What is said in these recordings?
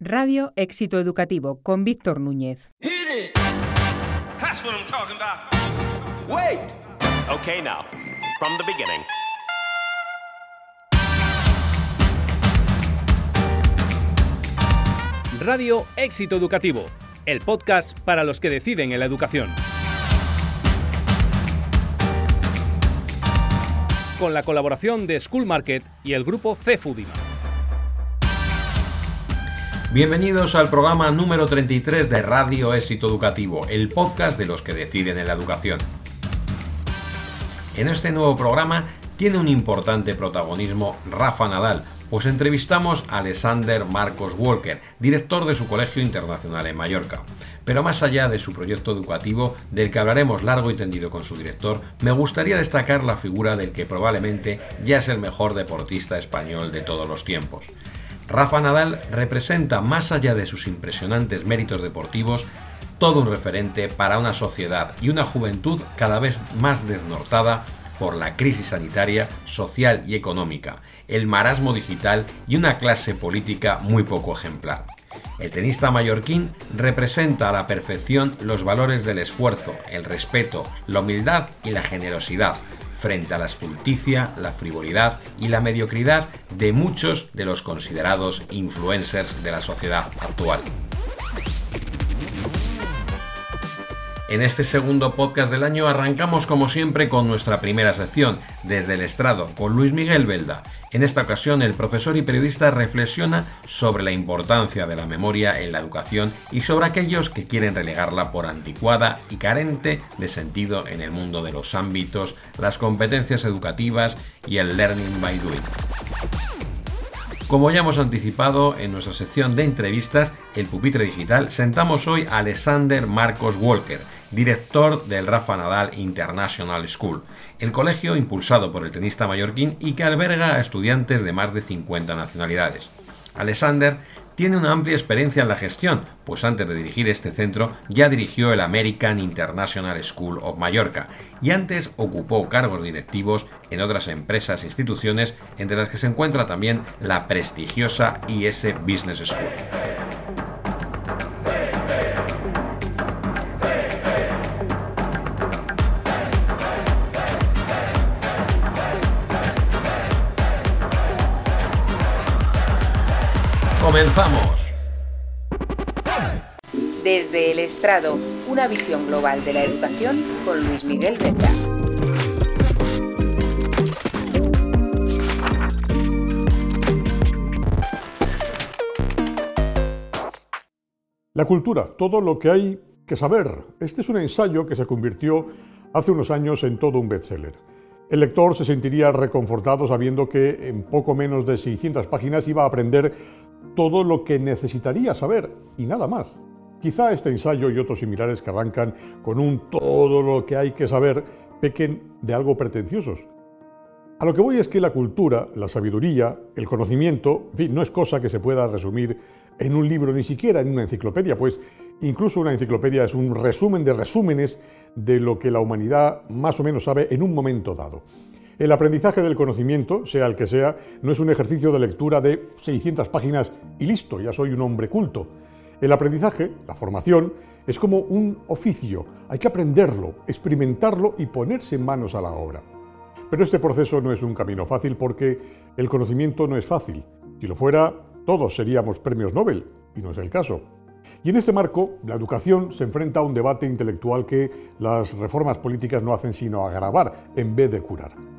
Radio Éxito Educativo con Víctor Núñez. Wait. Okay, now, from the beginning. Radio Éxito Educativo, el podcast para los que deciden en la educación. Con la colaboración de School Market y el grupo CEFUDIMA. Bienvenidos al programa número 33 de Radio Éxito Educativo, el podcast de los que deciden en la educación. En este nuevo programa tiene un importante protagonismo Rafa Nadal, pues entrevistamos a Alexander Marcos Walker, director de su Colegio Internacional en Mallorca. Pero más allá de su proyecto educativo, del que hablaremos largo y tendido con su director, me gustaría destacar la figura del que probablemente ya es el mejor deportista español de todos los tiempos. Rafa Nadal representa, más allá de sus impresionantes méritos deportivos, todo un referente para una sociedad y una juventud cada vez más desnortada por la crisis sanitaria, social y económica, el marasmo digital y una clase política muy poco ejemplar. El tenista mallorquín representa a la perfección los valores del esfuerzo, el respeto, la humildad y la generosidad, frente a la estulticia, la frivolidad y la mediocridad de muchos de los considerados influencers de la sociedad actual. En este segundo podcast del año arrancamos como siempre con nuestra primera sección, desde el estrado, con Luis Miguel Belda. En esta ocasión el profesor y periodista reflexiona sobre la importancia de la memoria en la educación y sobre aquellos que quieren relegarla por anticuada y carente de sentido en el mundo de los ámbitos, las competencias educativas y el learning by doing. Como ya hemos anticipado en nuestra sección de entrevistas, El Pupitre Digital, sentamos hoy a Alexander Marcos Walker, director del Rafa Nadal International School, el colegio impulsado por el tenista mallorquín y que alberga a estudiantes de más de 50 nacionalidades. Alexander tiene una amplia experiencia en la gestión, pues antes de dirigir este centro ya dirigió el American International School of Mallorca y antes ocupó cargos directivos en otras empresas e instituciones, entre las que se encuentra también la prestigiosa IS Business School. ¡Comenzamos! Desde el estrado, una visión global de la educación con Luis Miguel Venta. La cultura, todo lo que hay que saber. Este es un ensayo que se convirtió hace unos años en todo un bestseller. El lector se sentiría reconfortado sabiendo que en poco menos de 600 páginas iba a aprender todo lo que necesitaría saber y nada más. Quizá este ensayo y otros similares que arrancan con un todo lo que hay que saber pequen de algo pretenciosos. A lo que voy es que la cultura, la sabiduría, el conocimiento, en fin, no es cosa que se pueda resumir en un libro, ni siquiera en una enciclopedia, pues incluso una enciclopedia es un resumen de resúmenes de lo que la humanidad más o menos sabe en un momento dado. El aprendizaje del conocimiento, sea el que sea, no es un ejercicio de lectura de 600 páginas y listo, ya soy un hombre culto. El aprendizaje, la formación, es como un oficio. Hay que aprenderlo, experimentarlo y ponerse manos a la obra. Pero este proceso no es un camino fácil porque el conocimiento no es fácil. Si lo fuera, todos seríamos premios Nobel, y no es el caso. Y en este marco, la educación se enfrenta a un debate intelectual que las reformas políticas no hacen sino agravar en vez de curar.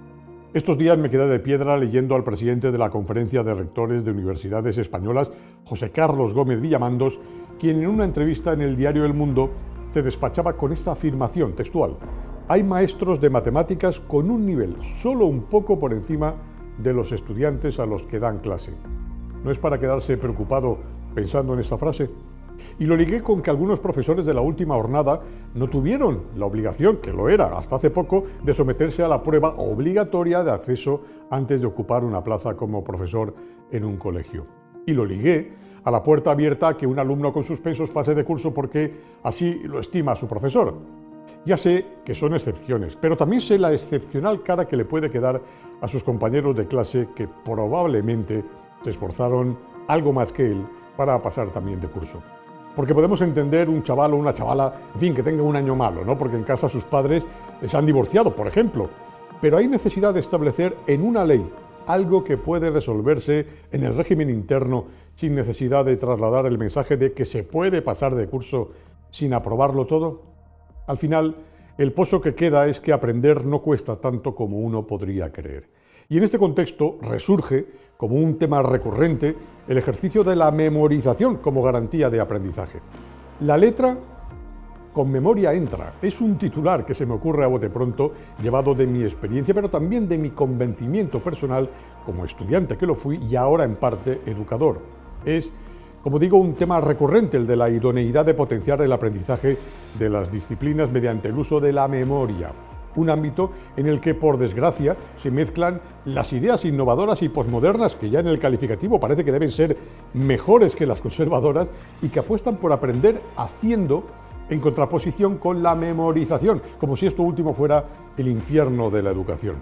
Estos días me quedé de piedra leyendo al presidente de la Conferencia de Rectores de Universidades Españolas, José Carlos Gómez Villamandos, quien en una entrevista en el diario El Mundo se despachaba con esta afirmación textual. Hay maestros de matemáticas con un nivel solo un poco por encima de los estudiantes a los que dan clase. ¿No es para quedarse preocupado pensando en esta frase? Y lo ligué con que algunos profesores de la última jornada no tuvieron la obligación, que lo era hasta hace poco, de someterse a la prueba obligatoria de acceso antes de ocupar una plaza como profesor en un colegio. Y lo ligué a la puerta abierta a que un alumno con suspensos pase de curso porque así lo estima su profesor. Ya sé que son excepciones, pero también sé la excepcional cara que le puede quedar a sus compañeros de clase que probablemente se esforzaron algo más que él para pasar también de curso. Porque podemos entender un chaval o una chavala, fin, que tenga un año malo, ¿no? Porque en casa sus padres se han divorciado, por ejemplo. Pero hay necesidad de establecer en una ley algo que puede resolverse en el régimen interno sin necesidad de trasladar el mensaje de que se puede pasar de curso sin aprobarlo todo. Al final, el pozo que queda es que aprender no cuesta tanto como uno podría creer. Y en este contexto resurge como un tema recurrente el ejercicio de la memorización como garantía de aprendizaje. La letra con memoria entra. Es un titular que se me ocurre a bote pronto, llevado de mi experiencia, pero también de mi convencimiento personal como estudiante que lo fui y ahora en parte educador. Es, como digo, un tema recurrente el de la idoneidad de potenciar el aprendizaje de las disciplinas mediante el uso de la memoria un ámbito en el que, por desgracia, se mezclan las ideas innovadoras y posmodernas, que ya en el calificativo parece que deben ser mejores que las conservadoras, y que apuestan por aprender haciendo en contraposición con la memorización, como si esto último fuera el infierno de la educación.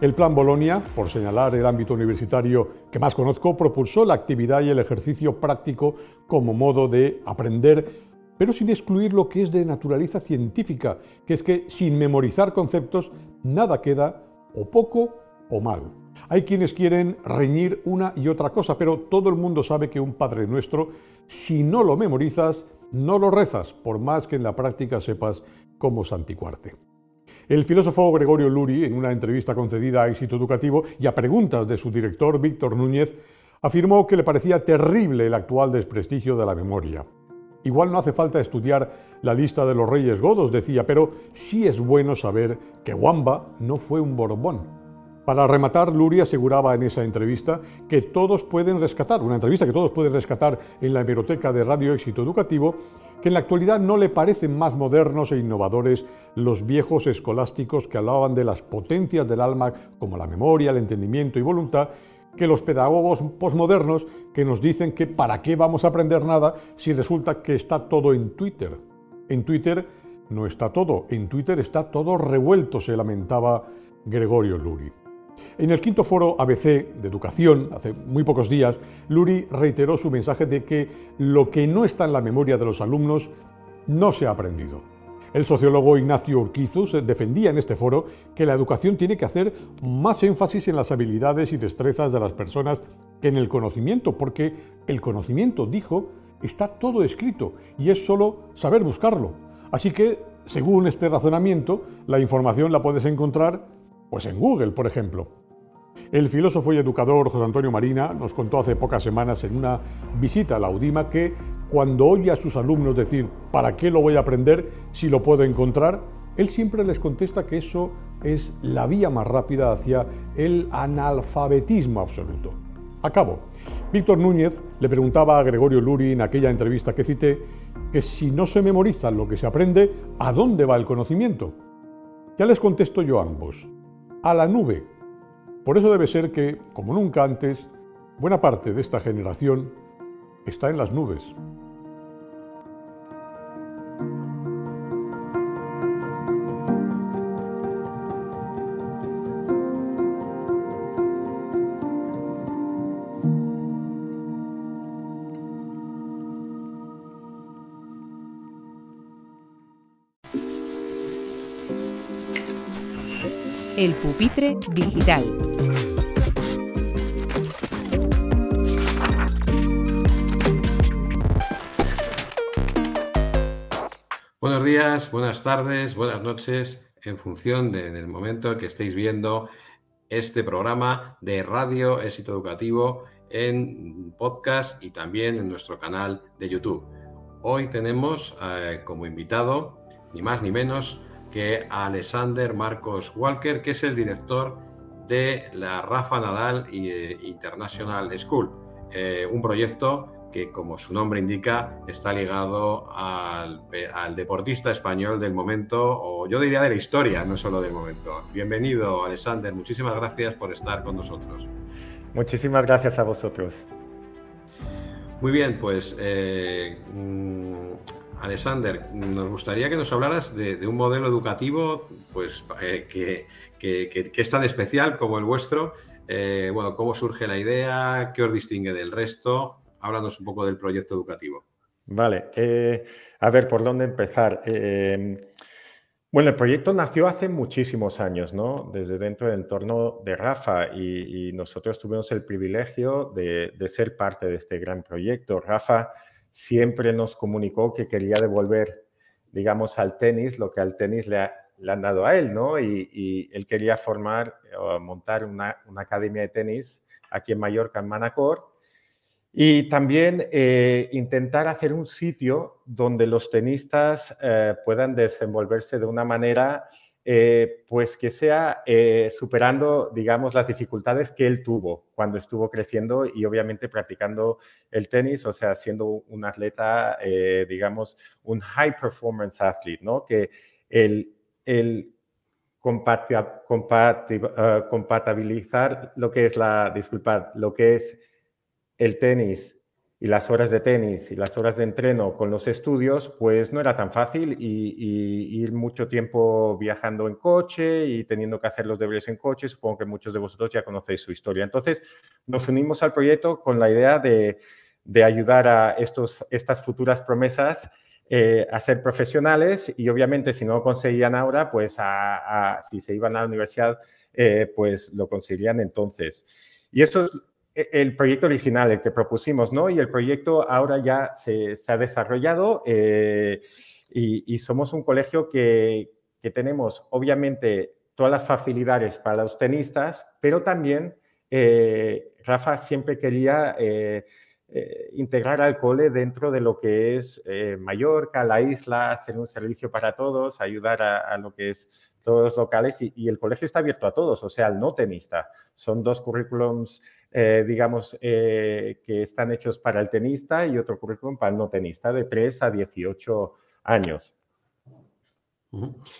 El Plan Bolonia, por señalar el ámbito universitario que más conozco, propulsó la actividad y el ejercicio práctico como modo de aprender pero sin excluir lo que es de naturaleza científica, que es que sin memorizar conceptos nada queda o poco o mal. Hay quienes quieren reñir una y otra cosa, pero todo el mundo sabe que un Padre Nuestro, si no lo memorizas, no lo rezas, por más que en la práctica sepas cómo santicuarte. El filósofo Gregorio Luri, en una entrevista concedida a Éxito Educativo y a preguntas de su director Víctor Núñez, afirmó que le parecía terrible el actual desprestigio de la memoria. Igual no hace falta estudiar la lista de los reyes godos, decía, pero sí es bueno saber que Wamba no fue un Borbón. Para rematar, Luri aseguraba en esa entrevista que todos pueden rescatar, una entrevista que todos pueden rescatar en la hemeroteca de Radio Éxito Educativo, que en la actualidad no le parecen más modernos e innovadores los viejos escolásticos que hablaban de las potencias del alma como la memoria, el entendimiento y voluntad, que los pedagogos posmodernos que nos dicen que para qué vamos a aprender nada si resulta que está todo en Twitter. En Twitter no está todo, en Twitter está todo revuelto, se lamentaba Gregorio Luri. En el quinto foro ABC de educación, hace muy pocos días, Luri reiteró su mensaje de que lo que no está en la memoria de los alumnos no se ha aprendido. El sociólogo Ignacio Urquizus defendía en este foro que la educación tiene que hacer más énfasis en las habilidades y destrezas de las personas que en el conocimiento, porque el conocimiento, dijo, está todo escrito y es solo saber buscarlo. Así que, según este razonamiento, la información la puedes encontrar pues en Google, por ejemplo. El filósofo y educador José Antonio Marina nos contó hace pocas semanas en una visita a la UDIMA que cuando oye a sus alumnos decir, ¿para qué lo voy a aprender si lo puedo encontrar? Él siempre les contesta que eso es la vía más rápida hacia el analfabetismo absoluto. Acabo. Víctor Núñez le preguntaba a Gregorio Luri en aquella entrevista que cité que si no se memoriza lo que se aprende, ¿a dónde va el conocimiento? Ya les contesto yo a ambos. A la nube. Por eso debe ser que, como nunca antes, buena parte de esta generación está en las nubes. El pupitre digital. Buenos días, buenas tardes, buenas noches, en función del momento en que estéis viendo este programa de Radio Éxito Educativo en podcast y también en nuestro canal de YouTube. Hoy tenemos eh, como invitado, ni más ni menos, que Alexander Marcos Walker, que es el director de la Rafa Nadal eh, International School, eh, un proyecto que, como su nombre indica, está ligado al, al, deportista español del momento, o yo diría de la historia, no solo del momento. Bienvenido, Alexander, muchísimas gracias por estar con nosotros. Muchísimas gracias a vosotros. Muy bien, pues eh, Alexander, nos gustaría que nos hablaras de, un modelo educativo pues, eh, que, es tan especial como el vuestro. Eh, bueno, ¿cómo surge la idea? ¿Qué os distingue del resto? háblanos un poco del proyecto educativo. Vale, eh, a ver, ¿por dónde empezar? Bueno, el proyecto nació hace muchísimos años, ¿no? Desde dentro del entorno de Rafa y, nosotros tuvimos el privilegio de, ser parte de este gran proyecto. Rafa siempre nos comunicó que quería devolver, digamos, al tenis lo que al tenis le, han dado a él, ¿no? Y, él quería formar o montar una, una academia de tenis aquí en Mallorca, en Manacor, y también eh, intentar hacer un sitio donde los tenistas eh, puedan desenvolverse de una manera eh, pues que sea superando, digamos, las dificultades que él tuvo cuando estuvo creciendo y obviamente practicando el tenis, o sea, siendo un atleta, digamos, un high performance athlete, ¿no? Que el, el compatibilizar lo que es la, disculpad, lo que es el tenis y las horas de tenis y las horas de entreno con los estudios, pues no era tan fácil y, ir mucho tiempo viajando en coche y teniendo que hacer los deberes en coche. Supongo que muchos de vosotros ya conocéis su historia. Entonces, nos unimos al proyecto con la idea de, ayudar a estos, estas futuras promesas eh, a ser profesionales y obviamente si no lo conseguían ahora, pues si se iban a la universidad, eh, pues lo conseguirían entonces. Y eso es el proyecto original, el que propusimos, ¿no? Y el proyecto ahora ya se, ha desarrollado eh, y, somos un colegio que, tenemos, obviamente, todas las facilidades para los tenistas, pero también eh, Rafa siempre quería eh, integrar al cole dentro de lo que es Mallorca, la isla, hacer un servicio para todos, ayudar a, lo que es todos los locales y, el colegio está abierto a todos, o sea, al no tenista. Son dos currículums eh, digamos, eh, que están hechos para el tenista y otro currículum para el no tenista, de 3 a 18 años.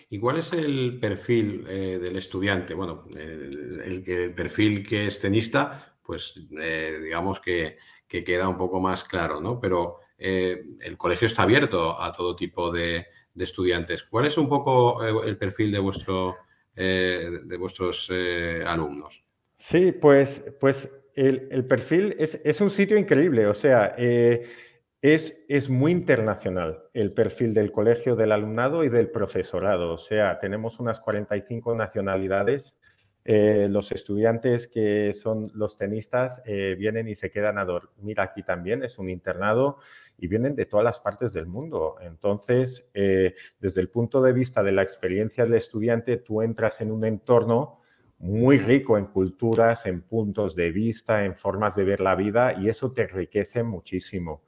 ¿Y cuál es el perfil eh, del estudiante? Bueno, el, perfil que es tenista, pues digamos que, queda un poco más claro, ¿no? Pero el colegio está abierto a todo tipo de, estudiantes. ¿Cuál es un poco el perfil de, vuestro, de vuestros alumnos? Sí, pues, pues el, perfil es, un sitio increíble, o sea, eh, es, muy internacional el perfil del colegio, del alumnado y del profesorado. O sea, tenemos unas 45 nacionalidades. Eh, los estudiantes que son los tenistas eh, vienen y se quedan a dormir aquí también. Es un internado y vienen de todas las partes del mundo. Entonces, desde el punto de vista de la experiencia del estudiante, tú entras en un entorno muy rico en culturas, en puntos de vista, en formas de ver la vida y eso te enriquece muchísimo.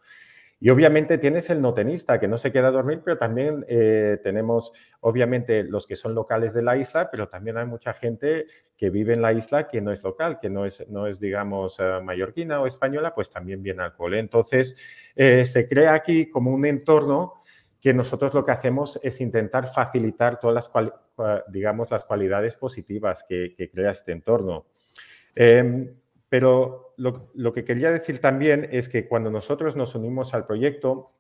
Y obviamente tienes el no tenista que no se queda a dormir, pero también eh, tenemos obviamente los que son locales de la isla, pero también hay mucha gente que vive en la isla que no es local, que no es, no es digamos, eh, mallorquina o española, pues también viene al cole. Entonces, eh, se crea aquí como un entorno que nosotros lo que hacemos es intentar facilitar todas las, digamos, las cualidades positivas que, crea este entorno. Em, pero lo, que quería decir también es que cuando nosotros nos unimos al proyecto,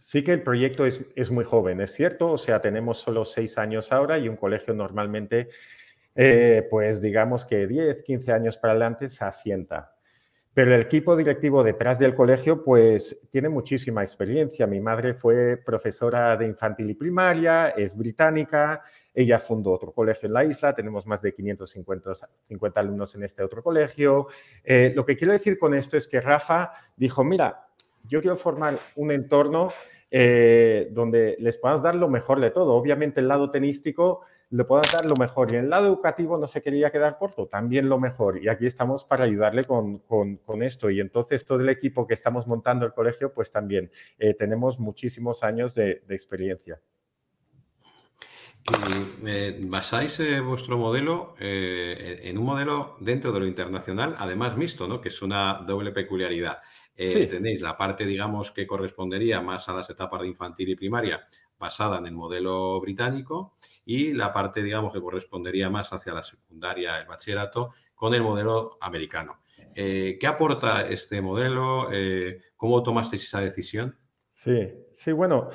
sí que el proyecto es, es muy joven, es cierto, o sea, tenemos solo seis años ahora y un colegio normalmente, eh, pues digamos que 10, 15 años para adelante se asienta. Pero el equipo directivo detrás del colegio, pues tiene muchísima experiencia. Mi madre fue profesora de infantil y primaria, es británica, ella fundó otro colegio en la isla, tenemos más de 550 50 alumnos en este otro colegio. Eh, lo que quiero decir con esto es que Rafa dijo, mira, yo quiero formar un entorno eh, donde les podamos dar lo mejor de todo. Obviamente el lado tenístico le puedan dar lo mejor. Y en el lado educativo no se quería quedar corto, también lo mejor. Y aquí estamos para ayudarle con, con, esto. Y entonces todo el equipo que estamos montando el colegio, pues también eh, tenemos muchísimos años de, experiencia. Y eh, basáis eh, vuestro modelo en un modelo dentro de lo internacional, además mixto, ¿no? que es una doble peculiaridad. Tenéis la parte, digamos, que correspondería más a las etapas de infantil y primaria, basada en el modelo británico y la parte, digamos, que correspondería más hacia la secundaria, el bachillerato, con el modelo americano. Eh, ¿Qué aporta este modelo? Eh, ¿Cómo tomasteis esa decisión? Sí, sí, bueno,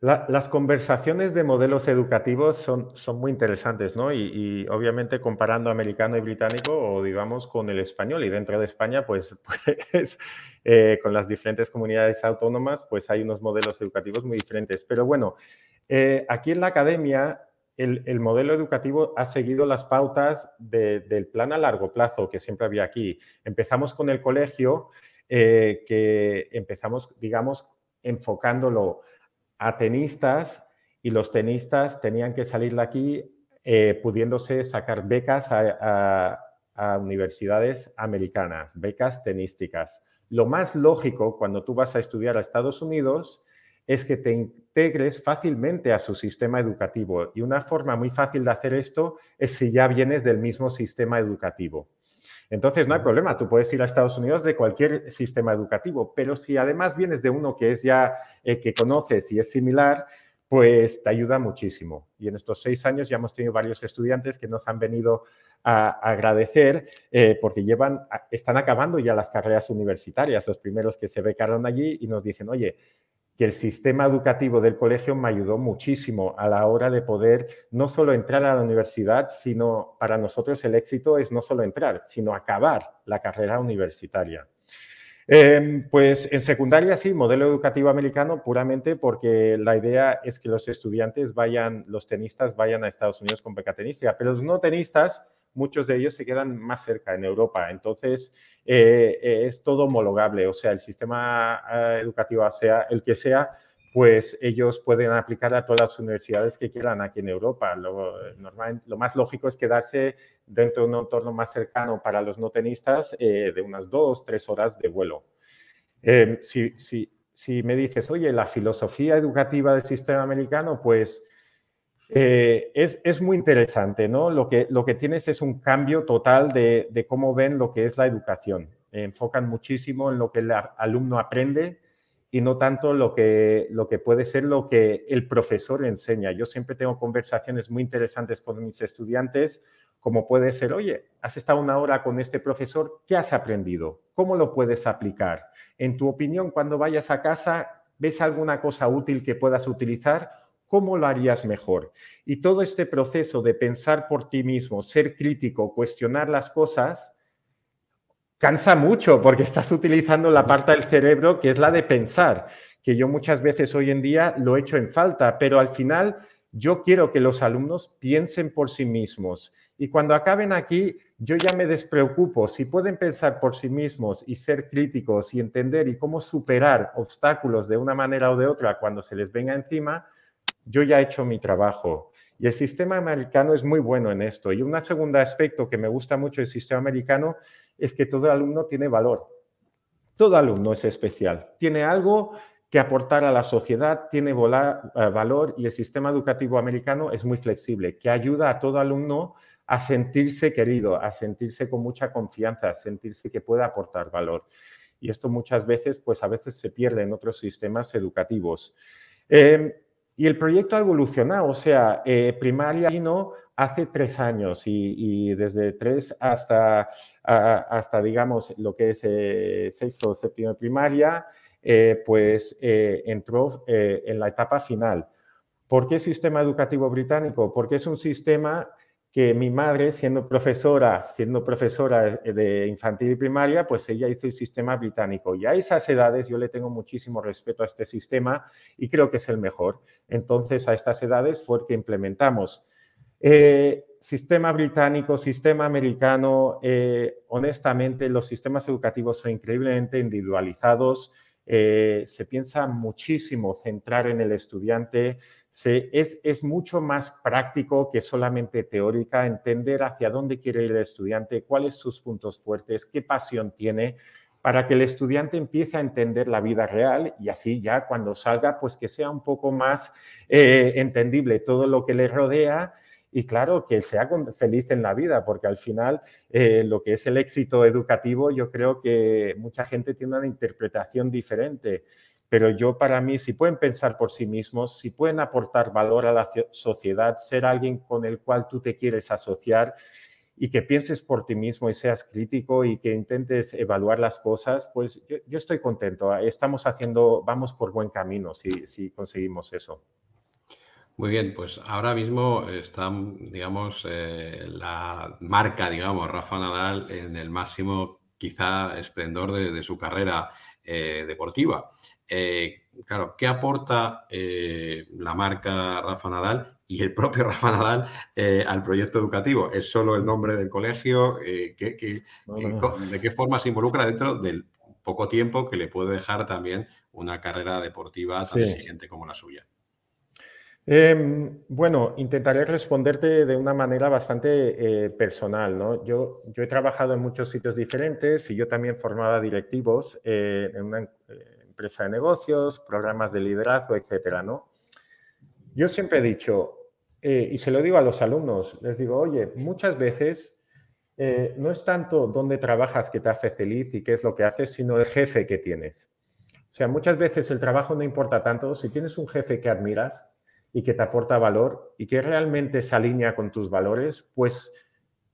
las conversaciones de modelos educativos son, son muy interesantes, ¿no? Y, obviamente comparando americano y británico o digamos con el español y dentro de España, pues, pues eh, con las diferentes comunidades autónomas, pues hay unos modelos educativos muy diferentes. Pero bueno, eh, aquí en la academia el, modelo educativo ha seguido las pautas del plan a largo plazo que siempre había aquí. Empezamos con el colegio, eh, que empezamos, digamos, enfocándolo a tenistas y los tenistas tenían que salir de aquí eh, pudiéndose sacar becas a, universidades americanas, becas tenísticas. Lo más lógico cuando tú vas a estudiar a Estados Unidos es que te integres fácilmente a su sistema educativo. Y una forma muy fácil de hacer esto es si ya vienes del mismo sistema educativo. Entonces, no hay problema, tú puedes ir a Estados Unidos de cualquier sistema educativo, pero si además vienes de uno que es ya eh, que conoces y es similar, pues te ayuda muchísimo. Y en estos seis años ya hemos tenido varios estudiantes que nos han venido a, agradecer eh, porque llevan, están acabando ya las carreras universitarias, los primeros que se becaron allí y nos dicen, oye, que el sistema educativo del colegio me ayudó muchísimo a la hora de poder no solo entrar a la universidad, sino para nosotros el éxito es no solo entrar, sino acabar la carrera universitaria. Em, pues en secundaria sí, modelo educativo americano puramente porque la idea es que los estudiantes vayan, los tenistas vayan a Estados Unidos con beca pero los no tenistas muchos de ellos se quedan más cerca en Europa. Entonces, eh, eh, es todo homologable, o sea, el sistema eh, educativo sea el que sea, pues ellos pueden aplicar a todas las universidades que quieran aquí en Europa. Lo, normal, lo más lógico es quedarse dentro de un entorno más cercano para los no tenistas de unas dos, tres horas de vuelo. si, si, si me dices, oye, la filosofía educativa del sistema americano, pues eh, es, muy interesante, ¿no? Lo que, lo que tienes es un cambio total de, cómo ven lo que es la educación. enfocan muchísimo en lo que el alumno aprende y no tanto lo que, lo que puede ser lo que el profesor enseña. Yo siempre tengo conversaciones muy interesantes con mis estudiantes, como puede ser, oye, has estado una hora con este profesor, ¿qué has aprendido? ¿Cómo lo puedes aplicar? En tu opinión, cuando vayas a casa, ¿ves alguna cosa útil que puedas utilizar? ¿Cómo lo harías mejor? Y todo este proceso de pensar por ti mismo, ser crítico, cuestionar las cosas, cansa mucho porque estás utilizando la parte del cerebro que es la de pensar, que yo muchas veces hoy en día lo echo en falta, pero al final yo quiero que los alumnos piensen por sí mismos. Y cuando acaben aquí, yo ya me despreocupo. Si pueden pensar por sí mismos y ser críticos y entender y cómo superar obstáculos de una manera o de otra cuando se les venga encima, yo ya he hecho mi trabajo. Y el sistema americano es muy bueno en esto. Y un segundo aspecto que me gusta mucho del sistema americano es que todo alumno tiene valor. Todo alumno es especial. Tiene algo que aportar a la sociedad, tiene eh, valor y el sistema educativo americano es muy flexible, que ayuda a todo alumno a sentirse querido, a sentirse con mucha confianza, a sentirse que puede aportar valor. Y esto muchas veces, pues a veces se pierde en otros sistemas educativos. Em, y el proyecto ha evolucionado, o sea, eh, primaria vino hace tres años y, desde tres hasta, hasta, digamos, lo que es eh, sexto o séptimo de primaria, eh, pues eh, entró en la etapa final. ¿Por qué sistema educativo británico? Porque es un sistema que mi madre, siendo profesora, siendo profesora de infantil y primaria, pues ella hizo el sistema británico. Y a esas edades yo le tengo muchísimo respeto a este sistema y creo que es el mejor. Entonces, a estas edades fue que implementamos. Eh, sistema británico, sistema americano, eh, honestamente, los sistemas educativos son increíblemente individualizados. Eh, se piensa muchísimo centrar en el estudiante es, mucho más práctico que solamente teórica, entender hacia dónde quiere ir el estudiante, cuáles sus puntos fuertes, qué pasión tiene, para que el estudiante empiece a entender la vida real y así ya cuando salga, pues que sea un poco más eh, entendible todo lo que le rodea y claro, que sea feliz en la vida, porque al final eh, lo que es el éxito educativo, yo creo que mucha gente tiene una interpretación diferente pero yo para mí, si pueden pensar por sí mismos, si pueden aportar valor a la sociedad, ser alguien con el cual tú te quieres asociar y que pienses por ti mismo y seas crítico y que intentes evaluar las cosas, pues yo, estoy contento. Estamos haciendo, vamos por buen camino si, si conseguimos eso. Muy bien, pues ahora mismo está, digamos, eh, la marca, digamos, Rafa Nadal en el máximo, quizá, esplendor de, su carrera eh, deportiva. Eh, claro, ¿qué aporta la marca Rafa Nadal y el propio Rafa Nadal eh, al proyecto educativo? ¿Es solo el nombre del colegio? Eh, ¿De qué forma se involucra dentro del poco tiempo que le puede dejar también una carrera deportiva tan exigente como la suya? Em, bueno, intentaré responderte de una manera bastante eh, personal. ¿no? Yo, yo he trabajado en muchos sitios diferentes y yo también formaba directivos en una empresa de negocios, programas de liderazgo, etcétera, ¿no? Yo siempre he dicho, eh, y se lo digo a los alumnos, les digo, oye, muchas veces eh, no es tanto dónde trabajas que te hace feliz y qué es lo que haces, sino el jefe que tienes. O sea, muchas veces el trabajo no importa tanto. Si tienes un jefe que admiras y que te aporta valor y que realmente se alinea con tus valores, pues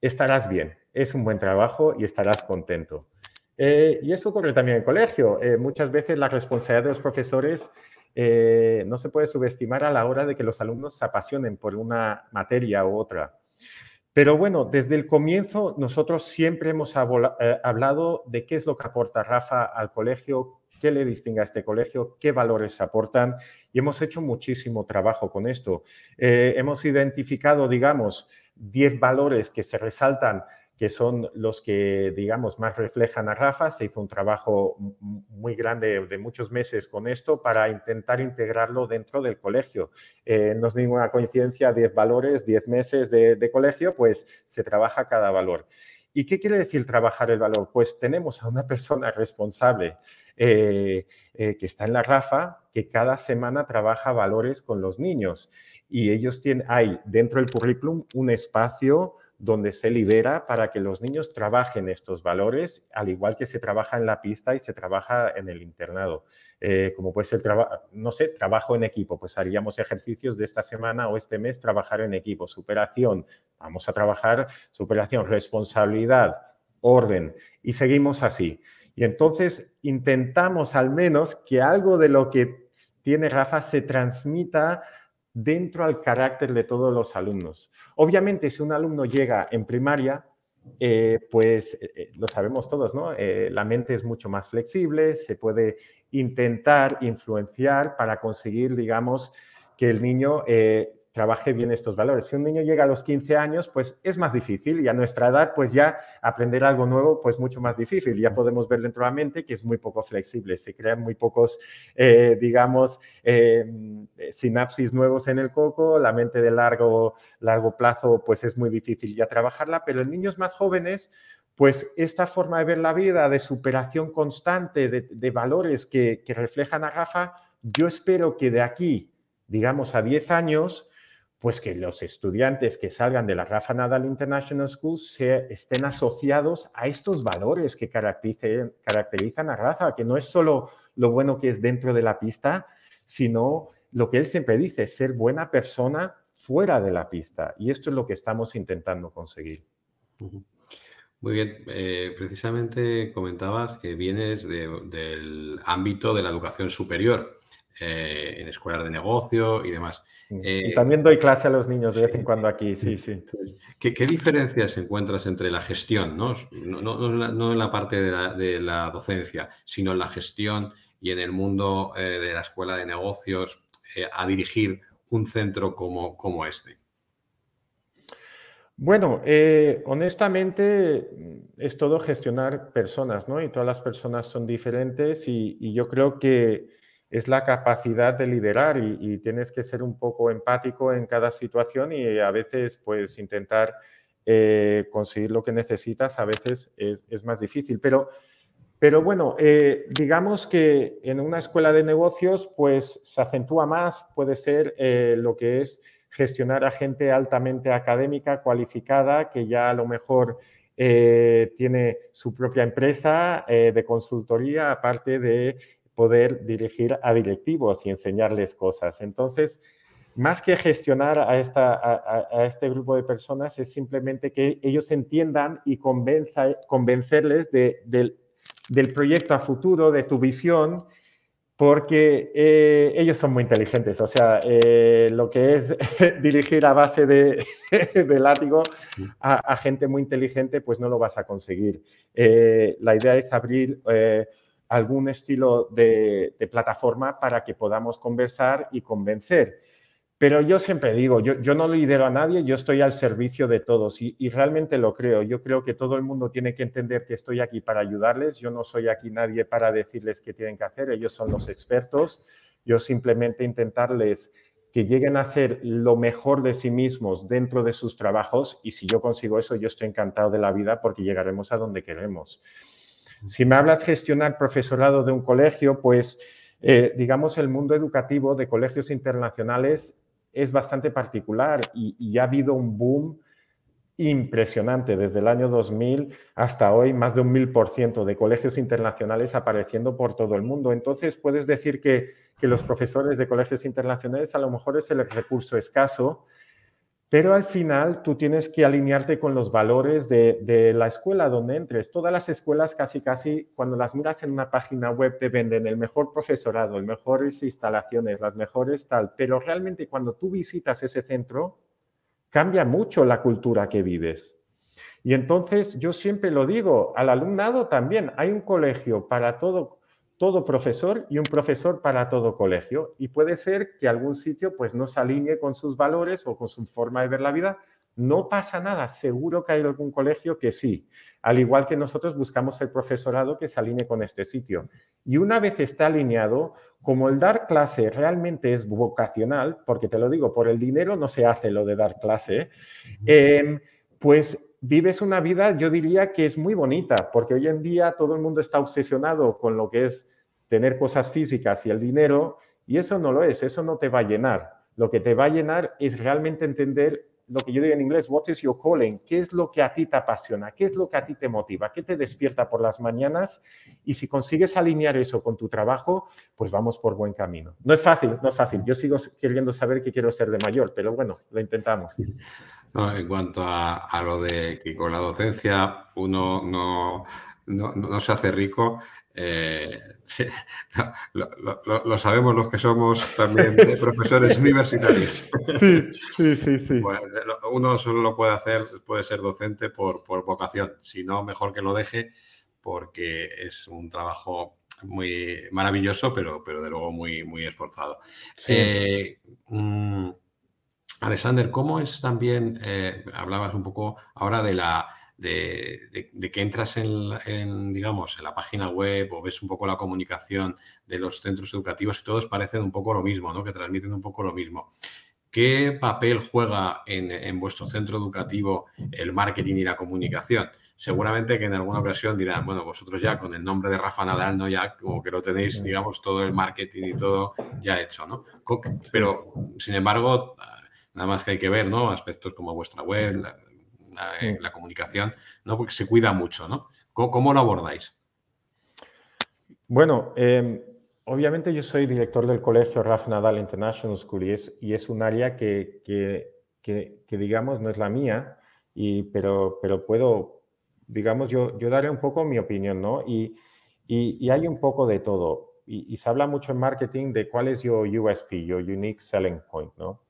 estarás bien. Es un buen trabajo y estarás contento. Eh, y eso ocurre también en el colegio. muchas veces la responsabilidad de los profesores eh, no se puede subestimar a la hora de que los alumnos se apasionen por una materia u otra. Pero bueno, desde el comienzo nosotros siempre hemos eh, hablado de qué es lo que aporta Rafa al colegio, qué le distingue a este colegio, qué valores aportan y hemos hecho muchísimo trabajo con esto. Eh, hemos identificado, digamos, 10 valores que se resaltan que son los que, digamos, más reflejan a Rafa. Se hizo un trabajo muy grande de muchos meses con esto para intentar integrarlo dentro del colegio. Eh, no es ninguna coincidencia, 10 valores, 10 meses de, colegio, pues se trabaja cada valor. ¿Y qué quiere decir trabajar el valor? Pues tenemos a una persona responsable eh, eh, que está en la RAFA, que cada semana trabaja valores con los niños. Y ellos tienen, hay dentro del currículum un espacio donde se libera para que los niños trabajen estos valores, al igual que se trabaja en la pista y se trabaja en el internado. Eh, como puede ser, no sé, trabajo en equipo, pues haríamos ejercicios de esta semana o este mes, trabajar en equipo, superación, vamos a trabajar superación, responsabilidad, orden, y seguimos así. Y entonces intentamos al menos que algo de lo que tiene Rafa se transmita dentro al carácter de todos los alumnos. Obviamente, si un alumno llega en primaria, eh, pues eh, eh, lo sabemos todos, ¿no? la mente es mucho más flexible, se puede intentar influenciar para conseguir, digamos, que el niño trabaje bien estos valores. Si un niño llega a los 15 años, pues es más difícil y a nuestra edad, pues ya aprender algo nuevo, pues mucho más difícil. Ya podemos ver dentro de la mente que es muy poco flexible, se crean muy pocos, eh, digamos, em, sinapsis nuevos en el coco, la mente de largo, largo plazo, pues es muy difícil ya trabajarla, pero en niños más jóvenes, pues esta forma de ver la vida, de superación constante, de, valores que reflejan a Rafa, yo espero que de aquí, digamos, a 10 años, pues que los estudiantes que salgan de la Rafa Nadal International School se, estén asociados a estos valores que caracterizan a Rafa, que no es solo lo bueno que es dentro de la pista, sino lo que él siempre dice, ser buena persona fuera de la pista. Y esto es lo que estamos intentando conseguir. Muy bien, eh, precisamente comentabas que vienes del ámbito de la educación superior, eh, en escuelas de negocio y demás. Eh, también doy clase a los niños de vez en cuando aquí, sí, sí. ¿Qué, diferencias encuentras entre la gestión, no, no, en la parte de la, docencia, sino en la gestión y en el mundo eh, de la escuela de negocios a dirigir un centro como, como este? Bueno, honestamente es todo gestionar personas, ¿no? Y todas las personas son diferentes y yo creo que es la capacidad de liderar y, tienes que ser un poco empático en cada situación y a veces pues intentar eh, conseguir lo que necesitas, a veces es, más difícil. Pero, pero bueno, eh, digamos que en una escuela de negocios pues se acentúa más, puede ser eh, lo que es gestionar a gente altamente académica, cualificada, que ya a lo mejor tiene su propia empresa de consultoría, aparte de poder dirigir a directivos y enseñarles cosas. Entonces, más que gestionar a, esta, a, este grupo de personas, es simplemente que ellos entiendan y convenza, convencerles del, del proyecto a futuro, de tu visión porque eh, ellos son muy inteligentes, o sea, eh, lo que es dirigir a base de, látigo a, gente muy inteligente, pues no lo vas a conseguir. Eh, la idea es abrir algún estilo de, plataforma para que podamos conversar y convencer. Pero yo siempre digo, yo, yo, no lidero a nadie, yo estoy al servicio de todos y, y, realmente lo creo. Yo creo que todo el mundo tiene que entender que estoy aquí para ayudarles. Yo no soy aquí nadie para decirles qué tienen que hacer, ellos son los expertos. Yo simplemente intentarles que lleguen a hacer lo mejor de sí mismos dentro de sus trabajos y si yo consigo eso, yo estoy encantado de la vida porque llegaremos a donde queremos. Si me hablas gestionar profesorado de un colegio, pues eh, digamos el mundo educativo de colegios internacionales es bastante particular y, ha habido un boom impresionante desde el año 2000 hasta hoy, más de un mil por ciento de colegios internacionales apareciendo por todo el mundo. Entonces, puedes decir que, que los profesores de colegios internacionales a lo mejor es el recurso escaso, pero al final tú tienes que alinearte con los valores de, la escuela donde entres. Todas las escuelas casi, casi, cuando las miras en una página web, te venden el mejor profesorado, el mejores instalaciones, las mejores tal. Pero realmente cuando tú visitas ese centro, cambia mucho la cultura que vives. Y entonces yo siempre lo digo, al alumnado también, hay un colegio para todo todo profesor y un profesor para todo colegio. Y puede ser que algún sitio pues no se alinee con sus valores o con su forma de ver la vida. No pasa nada, seguro que hay algún colegio que sí. Al igual que nosotros buscamos el profesorado que se alinee con este sitio. Y una vez está alineado, como el dar clase realmente es vocacional, porque te lo digo, por el dinero no se hace lo de dar clase, em, pues vives una vida, yo diría que es muy bonita, porque hoy en día todo el mundo está obsesionado con lo que es tener cosas físicas y el dinero, y eso no lo es, eso no te va a llenar. Lo que te va a llenar es realmente entender lo que yo digo en inglés, what is your calling? ¿Qué es lo que a ti te apasiona? ¿Qué es lo que a ti te motiva? ¿Qué te despierta por las mañanas? Y si consigues alinear eso con tu trabajo, pues vamos por buen camino. No es fácil, no es fácil. Yo sigo queriendo saber qué quiero ser de mayor, pero bueno, lo intentamos en cuanto a, lo de que con la docencia uno no, se hace rico, eh, lo, sabemos los que somos también profesores universitarios. Sí, sí, sí. uno solo lo puede hacer, puede ser docente por, vocación, si no, mejor que lo deje porque es un trabajo muy maravilloso, pero, pero de luego muy, muy esforzado. Eh, mm, Alexander, ¿cómo es también, eh, hablabas un poco ahora de la de, que entras en, digamos, en la página web o ves un poco la comunicación de los centros educativos y todos parecen un poco lo mismo, ¿no? Que transmiten un poco lo mismo. ¿Qué papel juega en, vuestro centro educativo el marketing y la comunicación? Seguramente que en alguna ocasión dirán, bueno, vosotros ya con el nombre de Rafa Nadal, ¿no? Ya como que lo tenéis, digamos, todo el marketing y todo ya hecho, ¿no? Pero, sin embargo, Nada más que hay que ver, ¿no? Aspectos como vuestra web, la, eh, comunicación, ¿no? Porque se cuida mucho, ¿no? ¿Cómo, lo abordáis? Bueno, em, obviamente yo soy director del colegio Raf Nadal International School y es, y es un área que, que, digamos, no es la mía, y, pero, pero puedo, digamos, yo, yo daré un poco mi opinión, ¿no? Y, y, hay un poco de todo. Y, y, se habla mucho en marketing de cuál es your USP, your Unique Selling Point, ¿no?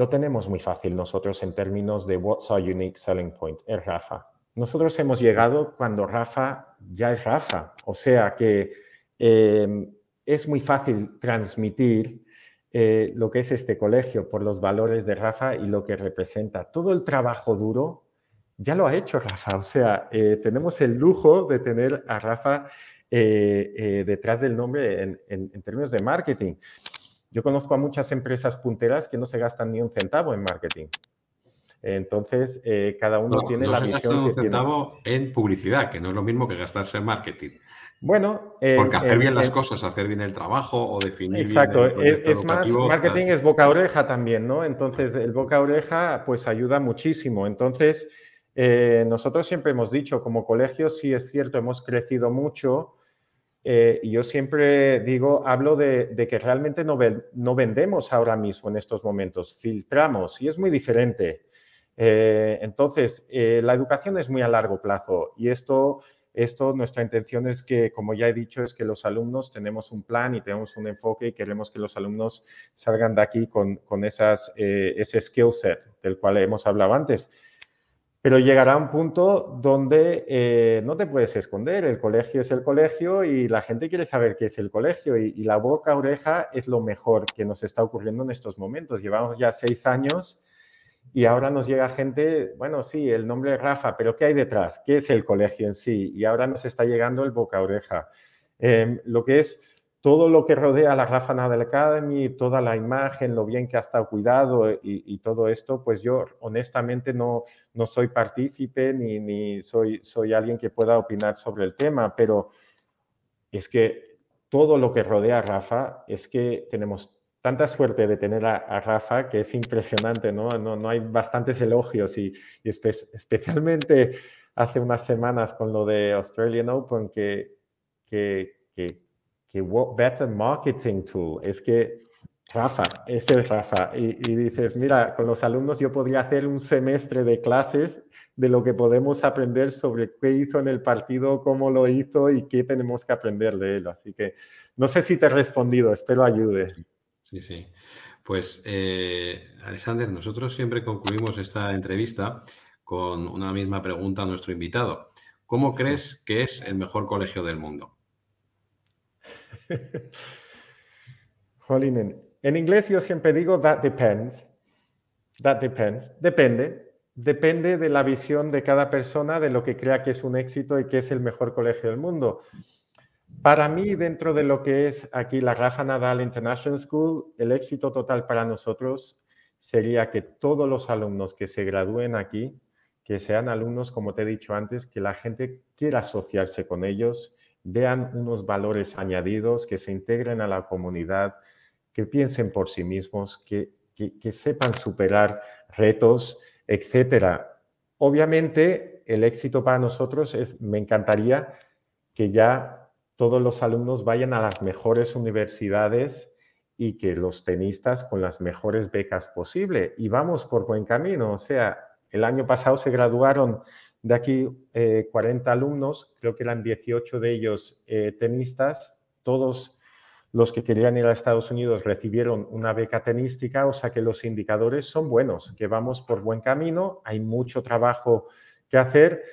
Lo tenemos muy fácil nosotros en términos de what's our unique selling point, es Rafa. Nosotros hemos llegado cuando Rafa ya es Rafa, o sea que em, es muy fácil transmitir eh, lo que es este colegio por los valores de Rafa y lo que representa. Todo el trabajo duro ya lo ha hecho Rafa, o sea, eh, tenemos el lujo de tener a Rafa eh, detrás del nombre en términos de marketing. Yo conozco a muchas empresas punteras que no se gastan ni un centavo en marketing. Entonces, eh, cada uno tiene la visión. un centavo en publicidad, que no es lo mismo que gastarse en marketing. Bueno, porque hacer bien las cosas, hacer bien el trabajo o definir exacto, bien es, más, marketing es boca oreja también, ¿no? Entonces, el boca oreja pues ayuda muchísimo. Entonces, eh, nosotros siempre hemos dicho, como colegio, sí es cierto, hemos crecido mucho, eh, yo siempre digo, hablo de, que realmente no, vendemos ahora mismo en estos momentos, filtramos y es muy diferente. Eh, entonces, eh, la educación es muy a largo plazo y esto, esto, nuestra intención es que, como ya he dicho, es que los alumnos tenemos un plan y tenemos un enfoque y queremos que los alumnos salgan de aquí con, con esas, ese skill set del cual hemos hablado antes. Pero llegará un punto donde eh, no te puedes esconder, el colegio es el colegio y la gente quiere saber qué es el colegio y, la boca oreja es lo mejor que nos está ocurriendo en estos momentos. Llevamos ya seis años y ahora nos llega gente, bueno, sí, el nombre es Rafa, pero ¿qué hay detrás? ¿Qué es el colegio en sí? Y ahora nos está llegando el boca oreja. Em, lo que es todo lo que rodea a la Rafa Nadal Academy, toda la imagen, lo bien que ha estado cuidado y, todo esto, pues yo honestamente no, no soy partícipe ni, ni soy, soy alguien que pueda opinar sobre el tema, pero es que todo lo que rodea a Rafa es que tenemos tanta suerte de tener a, Rafa que es impresionante, ¿no? No, no hay bastantes elogios y, especialmente hace unas semanas con lo de Australian Open que, que, que que what better marketing tool es que Rafa, ese es Rafa. Y, dices, mira, con los alumnos yo podría hacer un semestre de clases de lo que podemos aprender sobre qué hizo en el partido, cómo lo hizo y qué tenemos que aprender de él. Así que no sé si te he respondido, espero ayude. Sí, sí. Pues, eh, Alexander, nosotros siempre concluimos esta entrevista con una misma pregunta a nuestro invitado. ¿Cómo crees que es el mejor colegio del mundo? Jolín, en inglés yo siempre digo that depends. That depends. Depende. Depende de la visión de cada persona de lo que crea que es un éxito y que es el mejor colegio del mundo. Para mí, dentro de lo que es aquí la Rafa Nadal International School, el éxito total para nosotros sería que todos los alumnos que se gradúen aquí, que sean alumnos, como te he dicho antes, que la gente quiera asociarse con ellos, vean unos valores añadidos, que se integren a la comunidad, que piensen por sí mismos, que, sepan superar retos, etc. Obviamente, el éxito para nosotros es, me encantaría que ya todos los alumnos vayan a las mejores universidades y que los tenistas con las mejores becas posible. Y vamos por buen camino. O sea, el año pasado se graduaron de aquí, 40 eh, alumnos, creo que eran 18 de ellos eh, tenistas, todos los que querían ir a Estados Unidos recibieron una beca tenística, o sea que los indicadores son buenos, que vamos por buen camino, hay mucho trabajo que hacer.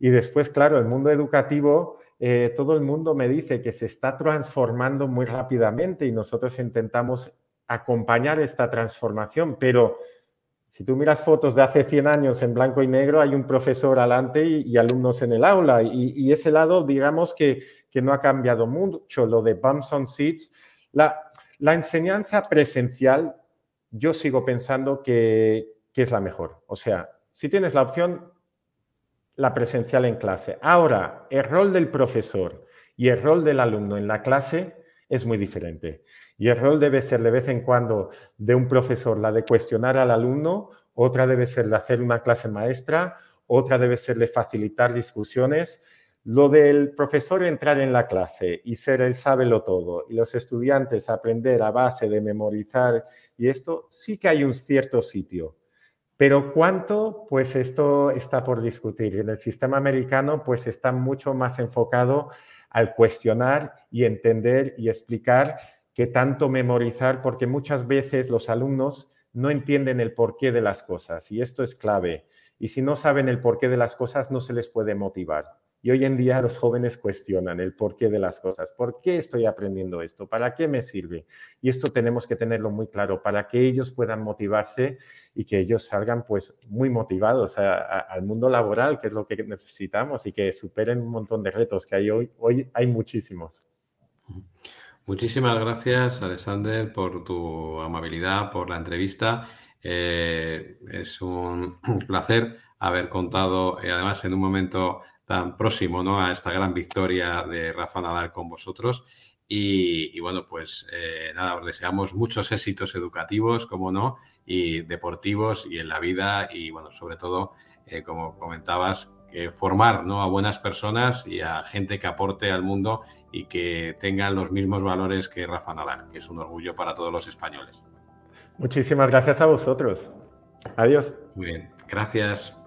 Y después, claro, el mundo educativo, eh, todo el mundo me dice que se está transformando muy rápidamente y nosotros intentamos acompañar esta transformación, pero si tú miras fotos de hace 100 años en blanco y negro, hay un profesor alante y, alumnos en el aula. Y, ese lado, digamos que, no ha cambiado mucho, lo de bumps on seats. La, enseñanza presencial, yo sigo pensando que, que es la mejor. O sea, si tienes la opción, la presencial en clase. Ahora, el rol del profesor y el rol del alumno en la clase es muy diferente. Y el rol debe ser de vez en cuando de un profesor, la de cuestionar al alumno, otra debe ser de hacer una clase maestra, otra debe ser de facilitar discusiones. Lo del profesor entrar en la clase y ser el sábelo todo y los estudiantes aprender a base de memorizar y esto sí que hay un cierto sitio. Pero cuánto, pues esto está por discutir. En el sistema americano, pues está mucho más enfocado al cuestionar y entender y explicar que tanto memorizar, porque muchas veces los alumnos no entienden el porqué de las cosas y esto es clave. Y si no saben el porqué de las cosas, no se les puede motivar. Y hoy en día los jóvenes cuestionan el porqué de las cosas. ¿Por qué estoy aprendiendo esto? ¿Para qué me sirve? Y esto tenemos que tenerlo muy claro para que ellos puedan motivarse y que ellos salgan pues muy motivados al mundo laboral, que es lo que necesitamos y que superen un montón de retos que hay hoy. Hoy hay muchísimos. Muchísimas gracias, Alexander, por tu amabilidad, por la entrevista. Eh, es un placer haber contado, y además en un momento tan próximo ¿no? a esta gran victoria de Rafa Nadal con vosotros. Y, bueno, pues eh, nada, os deseamos muchos éxitos educativos, como no, y deportivos y en la vida. Y bueno, sobre todo, eh, como comentabas, formar ¿no? a buenas personas y a gente que aporte al mundo y que tengan los mismos valores que Rafa Nadal, que es un orgullo para todos los españoles. Muchísimas gracias a vosotros. Adiós. Muy bien, gracias.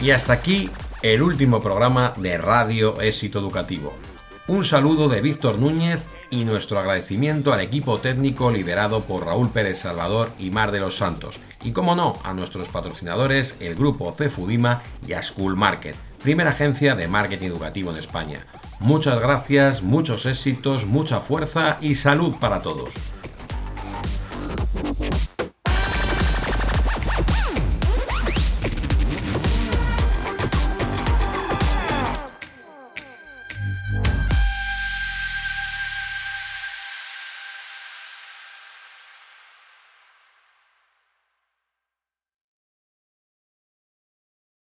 Y hasta aquí el último programa de Radio Éxito Educativo. Un saludo de Víctor Núñez y nuestro agradecimiento al equipo técnico liderado por Raúl Pérez Salvador y Mar de los Santos. Y como no, a nuestros patrocinadores, el grupo Cefudima y a School Market, primera agencia de marketing educativo en España. Muchas gracias, muchos éxitos, mucha fuerza y salud para todos.